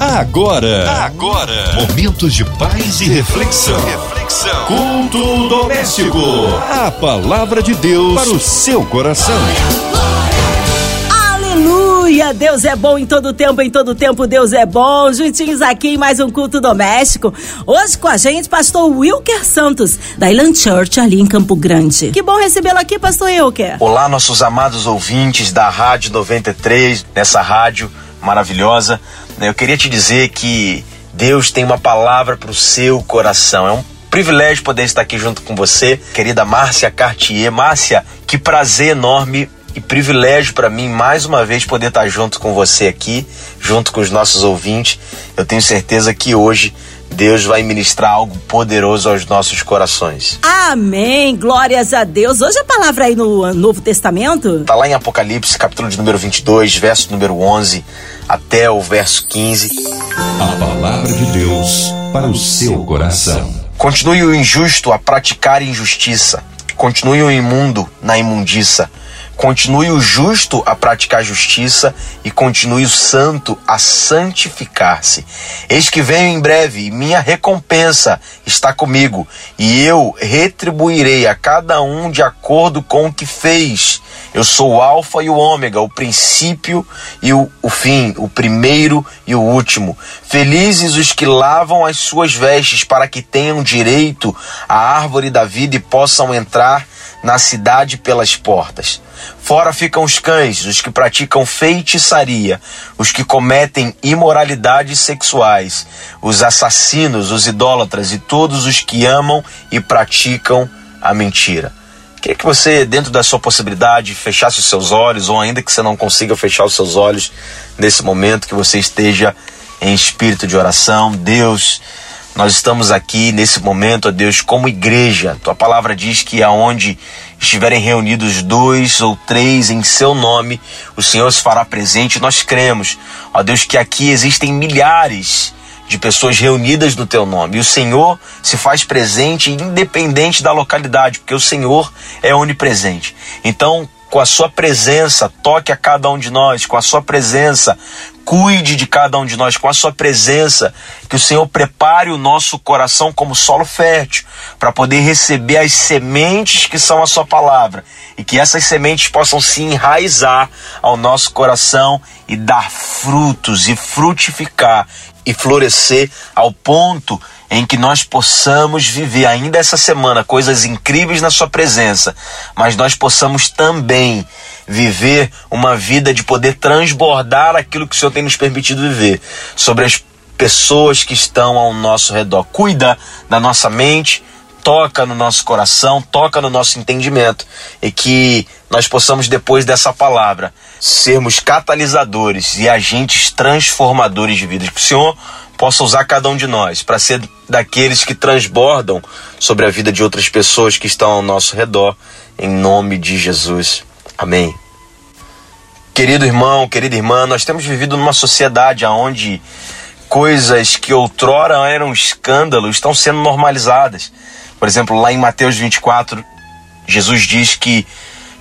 Agora, agora, momentos de paz e reflexão. Reflexão. Culto doméstico. A palavra de Deus para o seu coração. Aleluia! Deus é bom em todo tempo, em todo tempo Deus é bom. Juntinhos aqui em mais um culto doméstico. Hoje com a gente, pastor Wilker Santos, da Island Church, ali em Campo Grande. Que bom recebê-lo aqui, pastor Wilker. Olá, nossos amados ouvintes da Rádio 93, nessa rádio maravilhosa. Eu queria te dizer que Deus tem uma palavra para o seu coração. É um privilégio poder estar aqui junto com você, querida Márcia Cartier. Márcia, que prazer enorme e privilégio para mim mais uma vez poder estar junto com você aqui, junto com os nossos ouvintes. Eu tenho certeza que hoje Deus vai ministrar algo poderoso aos nossos corações. Amém. Glórias a Deus. Hoje a palavra aí no Novo Testamento? Tá lá em Apocalipse, capítulo de número 22, verso número 11 até o verso 15. A palavra de Deus para o seu coração. Continue o injusto a praticar injustiça. Continue o imundo na imundiça. Continue o justo a praticar justiça e continue o santo a santificar-se. Eis que venho em breve e minha recompensa está comigo e eu retribuirei a cada um de acordo com o que fez. Eu sou o Alfa e o Ômega, o princípio e o, o fim, o primeiro e o último. Felizes os que lavam as suas vestes para que tenham direito à árvore da vida e possam entrar na cidade pelas portas. Fora ficam os cães, os que praticam feitiçaria, os que cometem imoralidades sexuais, os assassinos, os idólatras e todos os que amam e praticam a mentira. Queria que você, dentro da sua possibilidade, fechasse os seus olhos, ou ainda que você não consiga fechar os seus olhos nesse momento, que você esteja em espírito de oração. Deus, nós estamos aqui nesse momento, ó Deus, como igreja. Tua palavra diz que aonde estiverem reunidos dois ou três em seu nome, o Senhor se fará presente. Nós cremos, ó Deus, que aqui existem milhares de pessoas reunidas no teu nome. E o Senhor se faz presente independente da localidade, porque o Senhor é onipresente. Então, com a sua presença, toque a cada um de nós, com a sua presença, cuide de cada um de nós, com a sua presença, que o Senhor prepare o nosso coração como solo fértil, para poder receber as sementes que são a sua palavra, e que essas sementes possam se enraizar ao nosso coração e dar frutos e frutificar e florescer ao ponto em que nós possamos viver ainda essa semana coisas incríveis na Sua presença, mas nós possamos também viver uma vida de poder transbordar aquilo que o Senhor tem nos permitido viver sobre as pessoas que estão ao nosso redor. Cuida da nossa mente, toca no nosso coração, toca no nosso entendimento e que nós possamos, depois dessa palavra, sermos catalisadores e agentes transformadores de vidas. Que o Senhor possa usar cada um de nós para ser daqueles que transbordam sobre a vida de outras pessoas que estão ao nosso redor, em nome de Jesus. Amém. Querido irmão, querida irmã, nós temos vivido numa sociedade onde coisas que outrora eram escândalo estão sendo normalizadas. Por exemplo, lá em Mateus 24, Jesus diz que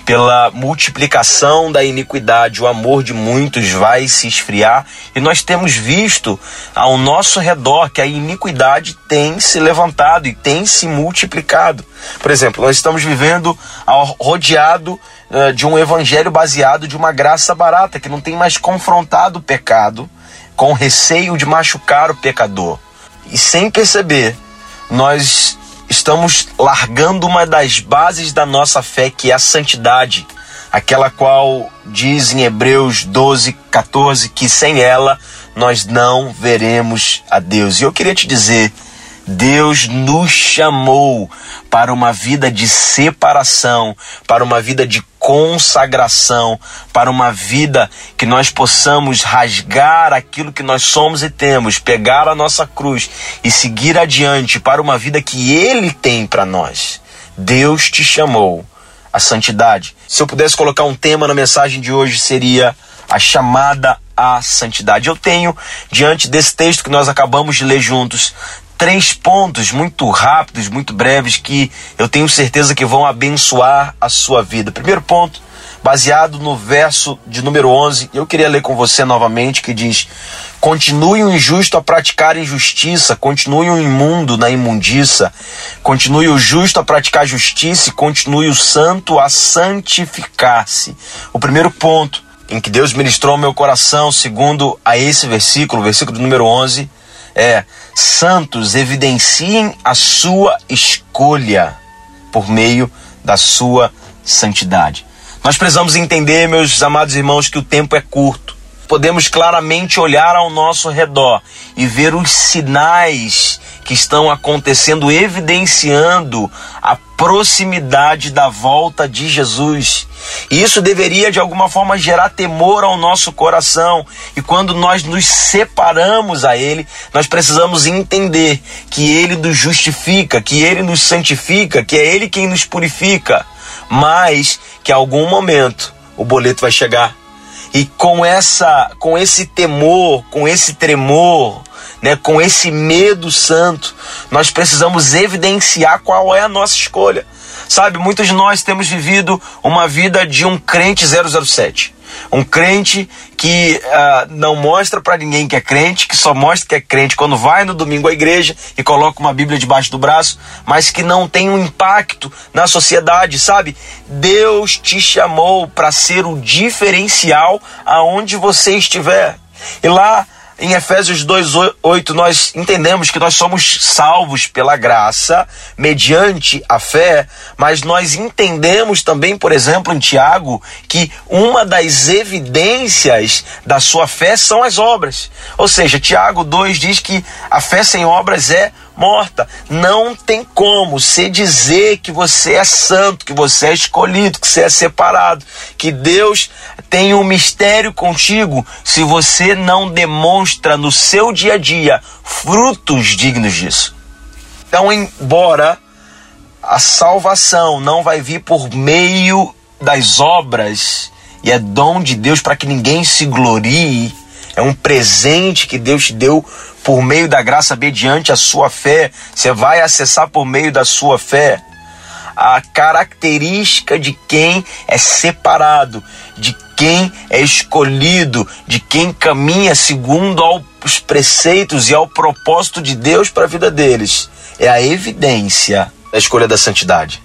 pela multiplicação da iniquidade, o amor de muitos vai se esfriar, e nós temos visto ao nosso redor que a iniquidade tem se levantado e tem se multiplicado. Por exemplo, nós estamos vivendo rodeado uh, de um evangelho baseado de uma graça barata, que não tem mais confrontado o pecado com receio de machucar o pecador. E sem perceber, nós estamos largando uma das bases da nossa fé, que é a santidade, aquela qual diz em Hebreus 12, 14 que sem ela nós não veremos a Deus. E eu queria te dizer Deus nos chamou para uma vida de separação, para uma vida de consagração, para uma vida que nós possamos rasgar aquilo que nós somos e temos, pegar a nossa cruz e seguir adiante para uma vida que Ele tem para nós. Deus te chamou à santidade. Se eu pudesse colocar um tema na mensagem de hoje, seria a chamada à santidade. Eu tenho, diante desse texto que nós acabamos de ler juntos, três pontos muito rápidos, muito breves, que eu tenho certeza que vão abençoar a sua vida. Primeiro ponto, baseado no verso de número 11. Eu queria ler com você novamente que diz: Continue o injusto a praticar injustiça, continue o imundo na imundiça, continue o justo a praticar justiça e continue o santo a santificar-se. O primeiro ponto em que Deus ministrou meu coração, segundo a esse versículo, versículo número 11, é: Santos evidenciem a sua escolha por meio da sua santidade. Nós precisamos entender, meus amados irmãos, que o tempo é curto podemos claramente olhar ao nosso redor e ver os sinais que estão acontecendo, evidenciando a proximidade da volta de Jesus. E isso deveria de alguma forma gerar temor ao nosso coração. E quando nós nos separamos a Ele, nós precisamos entender que Ele nos justifica, que Ele nos santifica, que é Ele quem nos purifica, mas que a algum momento o boleto vai chegar e com essa, com esse temor, com esse tremor, né, com esse medo santo, nós precisamos evidenciar qual é a nossa escolha. Sabe, muitos de nós temos vivido uma vida de um crente 007. Um crente que uh, não mostra para ninguém que é crente, que só mostra que é crente quando vai no domingo à igreja e coloca uma Bíblia debaixo do braço, mas que não tem um impacto na sociedade, sabe? Deus te chamou para ser o diferencial aonde você estiver. E lá em Efésios 2:8 nós entendemos que nós somos salvos pela graça, mediante a fé, mas nós entendemos também, por exemplo, em Tiago, que uma das evidências da sua fé são as obras. Ou seja, Tiago 2 diz que a fé sem obras é morta. Não tem como você dizer que você é santo, que você é escolhido, que você é separado, que Deus tem um mistério contigo se você não demonstra no seu dia a dia frutos dignos disso. Então, embora a salvação não vai vir por meio das obras e é dom de Deus para que ninguém se glorie, é um presente que Deus te deu por meio da graça mediante a sua fé. Você vai acessar por meio da sua fé a característica de quem é separado, de quem é escolhido, de quem caminha segundo aos preceitos e ao propósito de Deus para a vida deles. É a evidência da escolha da santidade.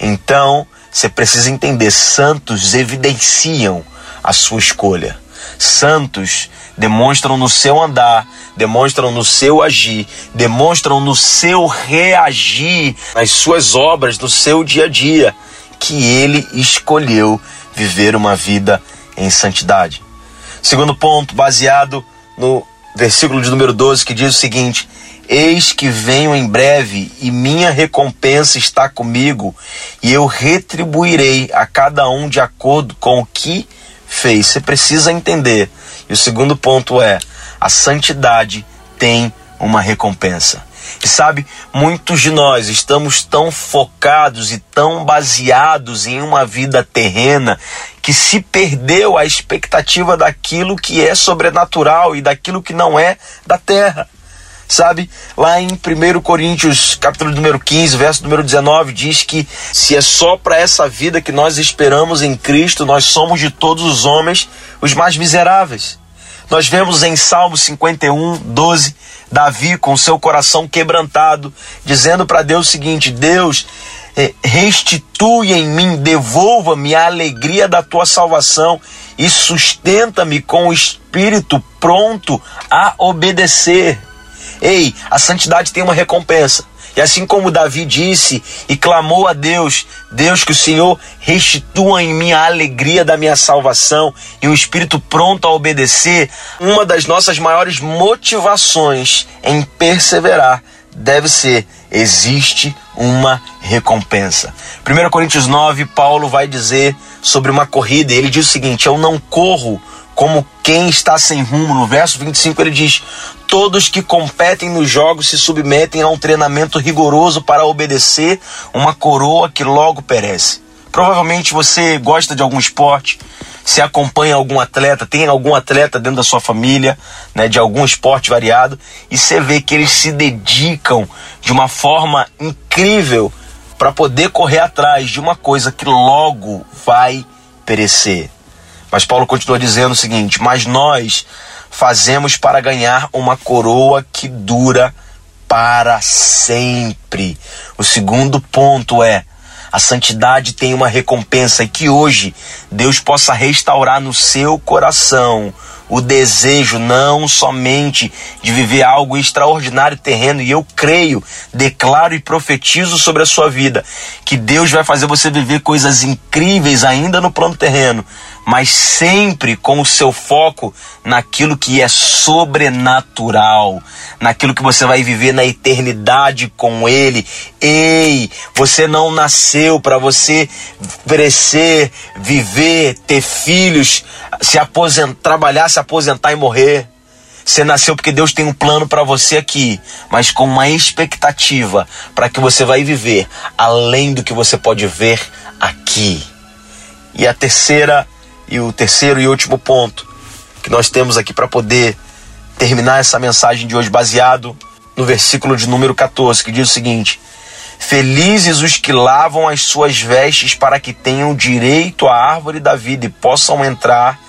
Então, você precisa entender: santos evidenciam a sua escolha. Santos demonstram no seu andar, demonstram no seu agir, demonstram no seu reagir, nas suas obras, no seu dia a dia, que ele escolheu viver uma vida em santidade. Segundo ponto, baseado no versículo de número 12, que diz o seguinte: Eis que venho em breve, e minha recompensa está comigo, e eu retribuirei a cada um de acordo com o que fez. Você precisa entender. E o segundo ponto é: a santidade tem uma recompensa. E sabe, muitos de nós estamos tão focados e tão baseados em uma vida terrena que se perdeu a expectativa daquilo que é sobrenatural e daquilo que não é da terra. Sabe, lá em 1 Coríntios, capítulo número 15, verso número 19, diz que se é só para essa vida que nós esperamos em Cristo, nós somos de todos os homens os mais miseráveis. Nós vemos em Salmo 51, 12, Davi com seu coração quebrantado, dizendo para Deus o seguinte: Deus, eh, restitui em mim, devolva-me a alegria da tua salvação e sustenta-me com o espírito pronto a obedecer. Ei, a santidade tem uma recompensa. E assim como Davi disse e clamou a Deus, Deus que o Senhor restitua em mim a alegria da minha salvação e um espírito pronto a obedecer, uma das nossas maiores motivações em perseverar deve ser existe uma recompensa. 1 Coríntios 9, Paulo vai dizer sobre uma corrida, ele diz o seguinte: Eu não corro como quem está sem rumo. No verso 25 ele diz: Todos que competem nos jogos se submetem a um treinamento rigoroso para obedecer uma coroa que logo perece. Provavelmente você gosta de algum esporte, se acompanha algum atleta, tem algum atleta dentro da sua família, né, de algum esporte variado, e você vê que eles se dedicam de uma forma incrível para poder correr atrás de uma coisa que logo vai perecer. Mas Paulo continua dizendo o seguinte: Mas nós fazemos para ganhar uma coroa que dura para sempre. O segundo ponto é: a santidade tem uma recompensa e que hoje Deus possa restaurar no seu coração o desejo não somente de viver algo extraordinário terreno, e eu creio, declaro e profetizo sobre a sua vida que Deus vai fazer você viver coisas incríveis ainda no plano terreno, mas sempre com o seu foco naquilo que é sobrenatural, naquilo que você vai viver na eternidade com Ele. Ei, você não nasceu para você crescer, viver, ter filhos, se aposentar, trabalhar, se aposentar e morrer. Você nasceu porque Deus tem um plano para você aqui, mas com uma expectativa para que você vai viver além do que você pode ver aqui. E a terceira e o terceiro e último ponto que nós temos aqui para poder terminar essa mensagem de hoje baseado no versículo de número 14, que diz o seguinte: Felizes os que lavam as suas vestes para que tenham direito à árvore da vida e possam entrar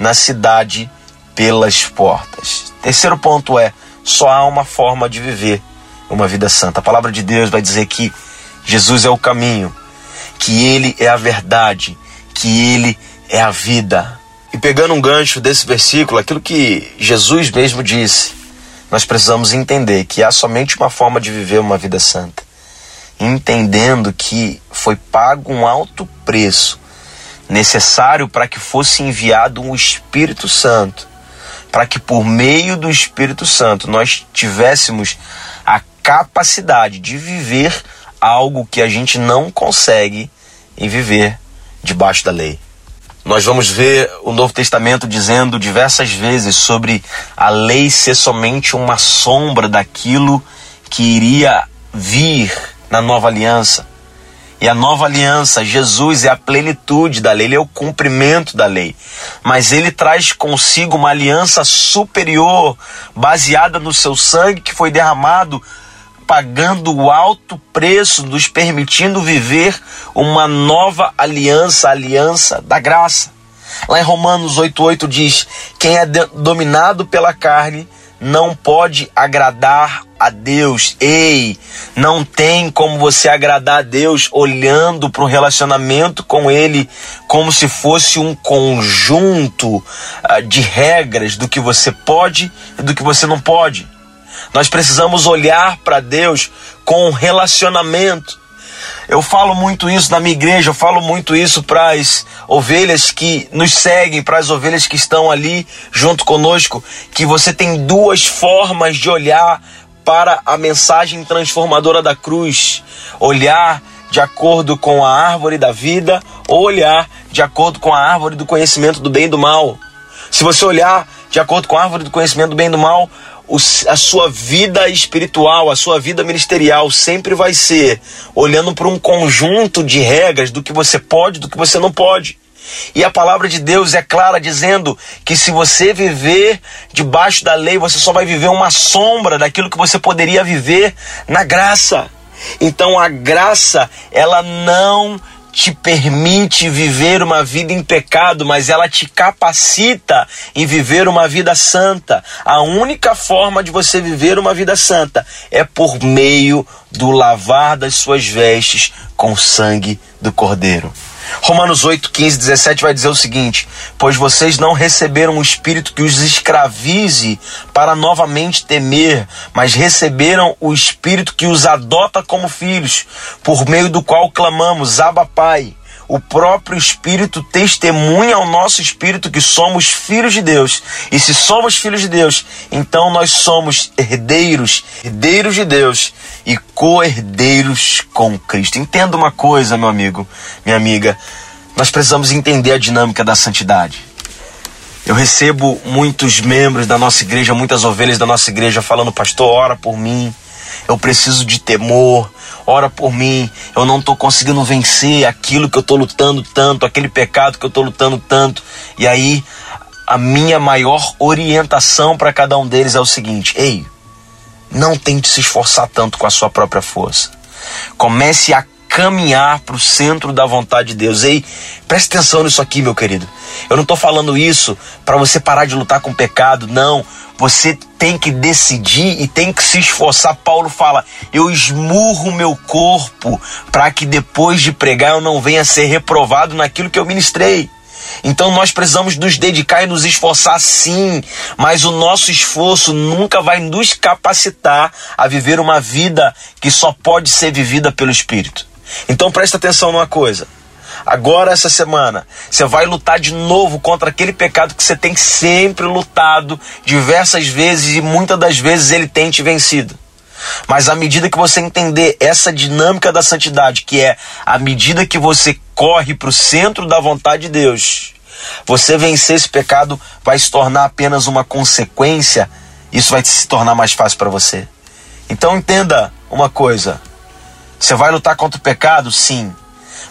na cidade pelas portas. Terceiro ponto é: só há uma forma de viver uma vida santa. A palavra de Deus vai dizer que Jesus é o caminho, que Ele é a verdade, que Ele é a vida. E pegando um gancho desse versículo, aquilo que Jesus mesmo disse, nós precisamos entender que há somente uma forma de viver uma vida santa. Entendendo que foi pago um alto preço necessário para que fosse enviado um Espírito Santo, para que por meio do Espírito Santo nós tivéssemos a capacidade de viver algo que a gente não consegue em viver debaixo da lei. Nós vamos ver o Novo Testamento dizendo diversas vezes sobre a lei ser somente uma sombra daquilo que iria vir na nova aliança. E a nova aliança, Jesus é a plenitude da lei, ele é o cumprimento da lei. Mas ele traz consigo uma aliança superior, baseada no seu sangue que foi derramado, pagando o alto preço, nos permitindo viver uma nova aliança, a aliança da graça. Lá em Romanos 8,8 diz: Quem é dominado pela carne não pode agradar a Deus. Ei, não tem como você agradar a Deus olhando para o relacionamento com Ele como se fosse um conjunto uh, de regras do que você pode e do que você não pode. Nós precisamos olhar para Deus com relacionamento. Eu falo muito isso na minha igreja, eu falo muito isso para as ovelhas que nos seguem, para as ovelhas que estão ali junto conosco, que você tem duas formas de olhar para a mensagem transformadora da cruz. Olhar de acordo com a árvore da vida ou olhar de acordo com a árvore do conhecimento do bem e do mal. Se você olhar de acordo com a árvore do conhecimento do bem e do mal, a sua vida espiritual, a sua vida ministerial sempre vai ser olhando para um conjunto de regras do que você pode, do que você não pode. E a palavra de Deus é clara dizendo que se você viver debaixo da lei, você só vai viver uma sombra daquilo que você poderia viver na graça. Então a graça, ela não te permite viver uma vida em pecado, mas ela te capacita em viver uma vida santa. A única forma de você viver uma vida santa é por meio do lavar das suas vestes com o sangue do Cordeiro. Romanos 8, 15, 17 vai dizer o seguinte: Pois vocês não receberam um espírito que os escravize para novamente temer, mas receberam o espírito que os adota como filhos, por meio do qual clamamos, Abba Pai o próprio Espírito testemunha ao nosso espírito que somos filhos de Deus. E se somos filhos de Deus, então nós somos herdeiros, herdeiros de Deus e co-herdeiros com Cristo. Entenda uma coisa, meu amigo, minha amiga. Nós precisamos entender a dinâmica da santidade. Eu recebo muitos membros da nossa igreja, muitas ovelhas da nossa igreja falando, pastor, ora por mim. Eu preciso de temor, ora por mim. Eu não estou conseguindo vencer aquilo que eu estou lutando tanto, aquele pecado que eu estou lutando tanto. E aí, a minha maior orientação para cada um deles é o seguinte: ei, não tente se esforçar tanto com a sua própria força. Comece a caminhar para o centro da vontade de Deus. Ei, preste atenção nisso aqui, meu querido. Eu não estou falando isso para você parar de lutar com o pecado, não. Você tem que decidir e tem que se esforçar. Paulo fala: Eu esmurro meu corpo para que depois de pregar eu não venha ser reprovado naquilo que eu ministrei. Então nós precisamos nos dedicar e nos esforçar sim, mas o nosso esforço nunca vai nos capacitar a viver uma vida que só pode ser vivida pelo Espírito. Então presta atenção numa coisa. Agora, essa semana, você vai lutar de novo contra aquele pecado que você tem sempre lutado diversas vezes e muitas das vezes ele tem te vencido. Mas à medida que você entender essa dinâmica da santidade, que é à medida que você corre para o centro da vontade de Deus, você vencer esse pecado vai se tornar apenas uma consequência, isso vai se tornar mais fácil para você. Então entenda uma coisa: você vai lutar contra o pecado? Sim.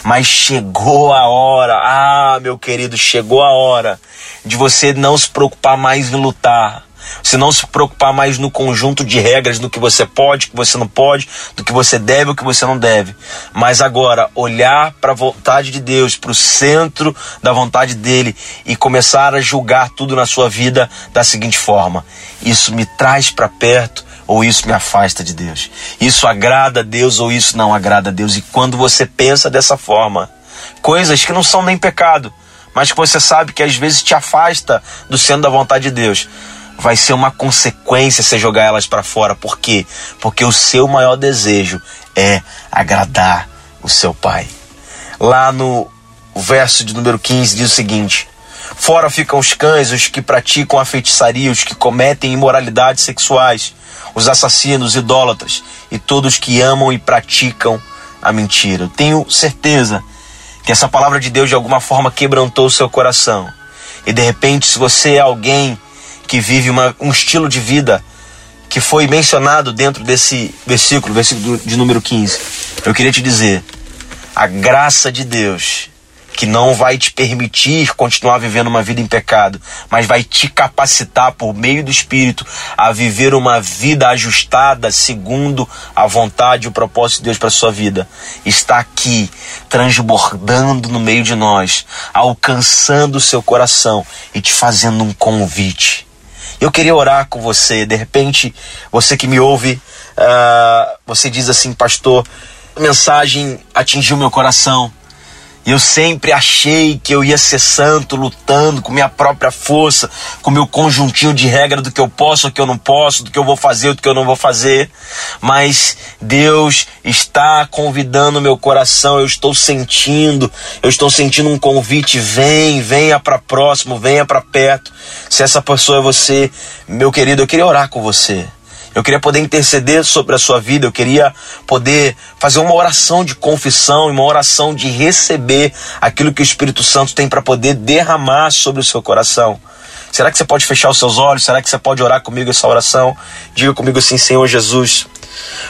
Mas chegou a hora, ah, meu querido, chegou a hora de você não se preocupar mais em lutar se não se preocupar mais no conjunto de regras do que você pode, que você não pode, do que você deve ou que você não deve, mas agora olhar para a vontade de Deus, para o centro da vontade dele e começar a julgar tudo na sua vida da seguinte forma: isso me traz para perto ou isso me afasta de Deus? Isso agrada a Deus ou isso não agrada a Deus? E quando você pensa dessa forma, coisas que não são nem pecado, mas que você sabe que às vezes te afasta do centro da vontade de Deus, vai ser uma consequência você jogar elas para fora. Por quê? Porque o seu maior desejo é agradar o seu pai. Lá no verso de número 15 diz o seguinte: Fora ficam os cães, os que praticam a feitiçaria, os que cometem imoralidades sexuais, os assassinos, idólatras e todos que amam e praticam a mentira. Eu tenho certeza que essa palavra de Deus de alguma forma quebrantou o seu coração. E de repente, se você é alguém que vive uma, um estilo de vida que foi mencionado dentro desse versículo, versículo de número 15. Eu queria te dizer, a graça de Deus que não vai te permitir continuar vivendo uma vida em pecado, mas vai te capacitar por meio do Espírito a viver uma vida ajustada segundo a vontade e o propósito de Deus para sua vida. Está aqui, transbordando no meio de nós, alcançando o seu coração e te fazendo um convite eu queria orar com você. De repente, você que me ouve, uh, você diz assim, pastor, a mensagem atingiu meu coração. Eu sempre achei que eu ia ser santo, lutando com minha própria força, com meu conjuntinho de regra do que eu posso, do que eu não posso, do que eu vou fazer, do que eu não vou fazer. Mas Deus está convidando meu coração, eu estou sentindo, eu estou sentindo um convite, vem, venha para próximo, venha para perto. Se essa pessoa é você, meu querido, eu queria orar com você. Eu queria poder interceder sobre a sua vida, eu queria poder fazer uma oração de confissão, uma oração de receber aquilo que o Espírito Santo tem para poder derramar sobre o seu coração. Será que você pode fechar os seus olhos? Será que você pode orar comigo essa oração? Diga comigo assim, Senhor Jesus,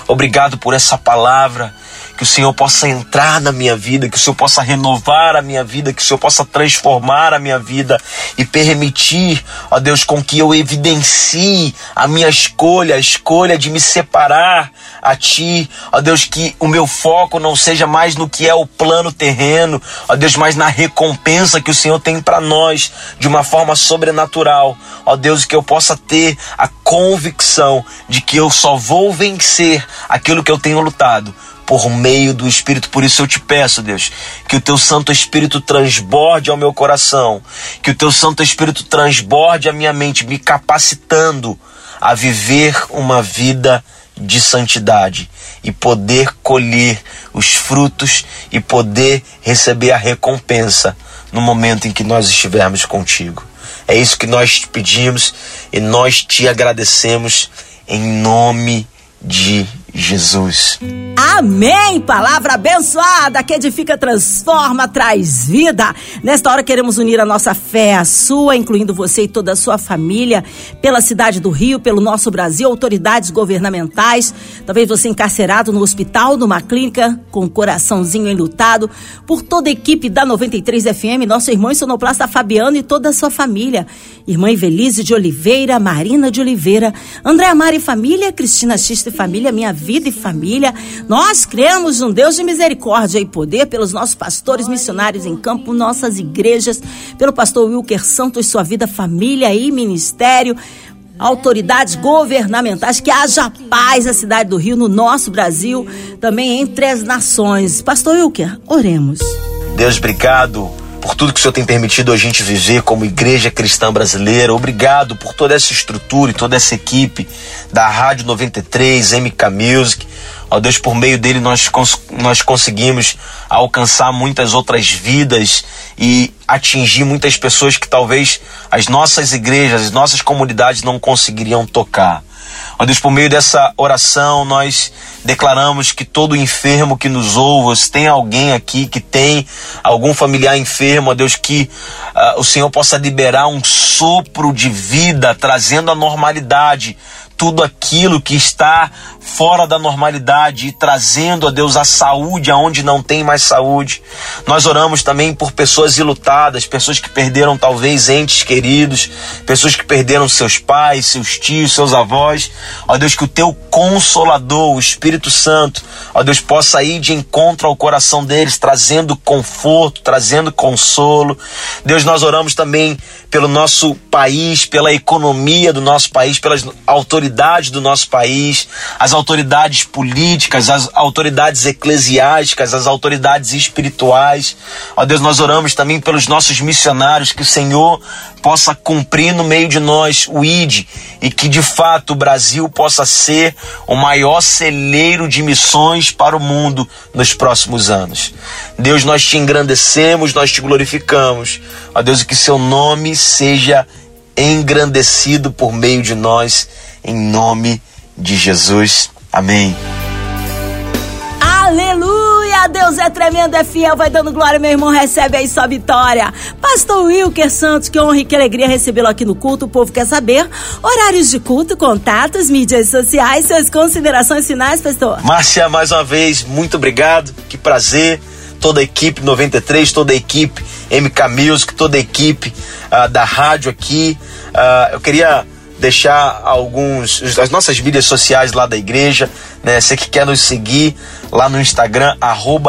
obrigado por essa palavra que o Senhor possa entrar na minha vida, que o Senhor possa renovar a minha vida, que o Senhor possa transformar a minha vida e permitir, ó Deus, com que eu evidencie a minha escolha, a escolha de me separar a Ti, ó Deus, que o meu foco não seja mais no que é o plano terreno, ó Deus, mas na recompensa que o Senhor tem para nós de uma forma sobrenatural, ó Deus, que eu possa ter a convicção de que eu só vou vencer aquilo que eu tenho lutado por meio do Espírito. Por isso eu te peço, Deus, que o teu Santo Espírito transborde ao meu coração, que o teu Santo Espírito transborde a minha mente, me capacitando a viver uma vida de santidade e poder colher os frutos e poder receber a recompensa no momento em que nós estivermos contigo. É isso que nós te pedimos e nós te agradecemos em nome de Jesus. Amém! Palavra abençoada que edifica, transforma, traz vida. Nesta hora queremos unir a nossa fé, a sua, incluindo você e toda a sua família, pela cidade do Rio, pelo nosso Brasil, autoridades governamentais, talvez você encarcerado no hospital, numa clínica, com o coraçãozinho enlutado, por toda a equipe da 93 FM, nosso irmão sonoplasta Fabiano e toda a sua família. Irmã Ivelise de Oliveira, Marina de Oliveira, André Mari e família, Cristina Xista e família, Minha Vida e família. Nós cremos num Deus de misericórdia e poder pelos nossos pastores missionários em campo, nossas igrejas, pelo pastor Wilker Santos, sua vida, família e ministério autoridades governamentais, que haja paz na cidade do Rio, no nosso Brasil, também entre as nações. Pastor Wilker, oremos. Deus, obrigado por tudo que o Senhor tem permitido a gente viver como igreja cristã brasileira. Obrigado por toda essa estrutura e toda essa equipe da Rádio 93, MK Music. Ó Deus, por meio dele nós, cons nós conseguimos alcançar muitas outras vidas e atingir muitas pessoas que talvez as nossas igrejas, as nossas comunidades não conseguiriam tocar. Ó Deus, por meio dessa oração, nós declaramos que todo enfermo que nos ouve, se tem alguém aqui que tem algum familiar enfermo, ó Deus, que uh, o Senhor possa liberar um sopro de vida, trazendo a normalidade tudo aquilo que está fora da normalidade e trazendo a Deus a saúde aonde não tem mais saúde. Nós oramos também por pessoas ilutadas, pessoas que perderam talvez entes queridos, pessoas que perderam seus pais, seus tios, seus avós. Ó Deus, que o teu consolador, o Espírito Santo, ó Deus, possa ir de encontro ao coração deles, trazendo conforto, trazendo consolo. Deus, nós oramos também pelo nosso país, pela economia do nosso país, pelas autoridades do nosso país, as autoridades políticas, as autoridades eclesiásticas, as autoridades espirituais. Ó Deus, nós oramos também pelos nossos missionários, que o Senhor possa cumprir no meio de nós o ID e que de fato o Brasil possa ser o maior celeiro de missões para o mundo nos próximos anos. Deus, nós te engrandecemos, nós te glorificamos. Ó Deus, que seu nome seja engrandecido por meio de nós, em nome de Jesus. Amém. Aleluia! Deus é tremendo, é fiel, vai dando glória, meu irmão, recebe aí sua vitória. Pastor Wilker Santos, que honra e que alegria recebê-lo aqui no culto. O povo quer saber horários de culto, contatos, mídias sociais, suas considerações finais, pastor. Márcia, mais uma vez, muito obrigado, que prazer toda a equipe 93, toda a equipe MK Music, toda a equipe uh, da rádio aqui. Uh, eu queria deixar alguns as nossas mídias sociais lá da igreja, né? Você que quer nos seguir lá no Instagram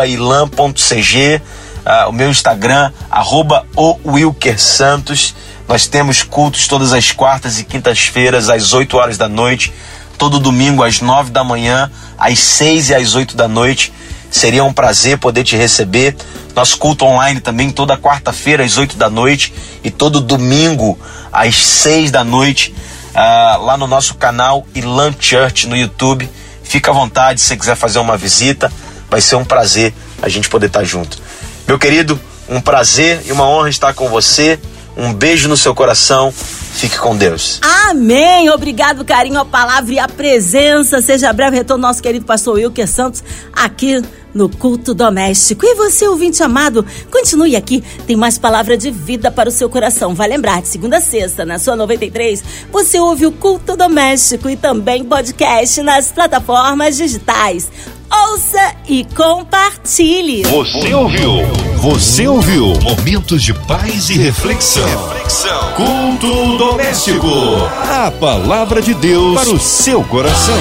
@ilan.cg, uh, o meu Instagram arroba o Wilker Santos. Nós temos cultos todas as quartas e quintas-feiras às 8 horas da noite, todo domingo às 9 da manhã, às 6 e às 8 da noite. Seria um prazer poder te receber. Nosso culto online também toda quarta-feira às 8 da noite e todo domingo às 6 da noite uh, lá no nosso canal Ilan Church no YouTube. Fica à vontade se você quiser fazer uma visita. Vai ser um prazer a gente poder estar junto. Meu querido, um prazer e uma honra estar com você. Um beijo no seu coração. Fique com Deus. Amém. Obrigado, carinho, a palavra e a presença. Seja breve retorno nosso querido pastor Wilker Santos aqui no culto doméstico. E você, ouvinte amado, continue aqui, tem mais palavra de vida para o seu coração. Vai lembrar, de segunda a sexta, na sua 93, você ouve o culto doméstico e também podcast nas plataformas digitais. Ouça e compartilhe. Você ouviu? Você ouviu? Momentos de paz e reflexão. reflexão. Culto doméstico. A palavra de Deus para o seu coração.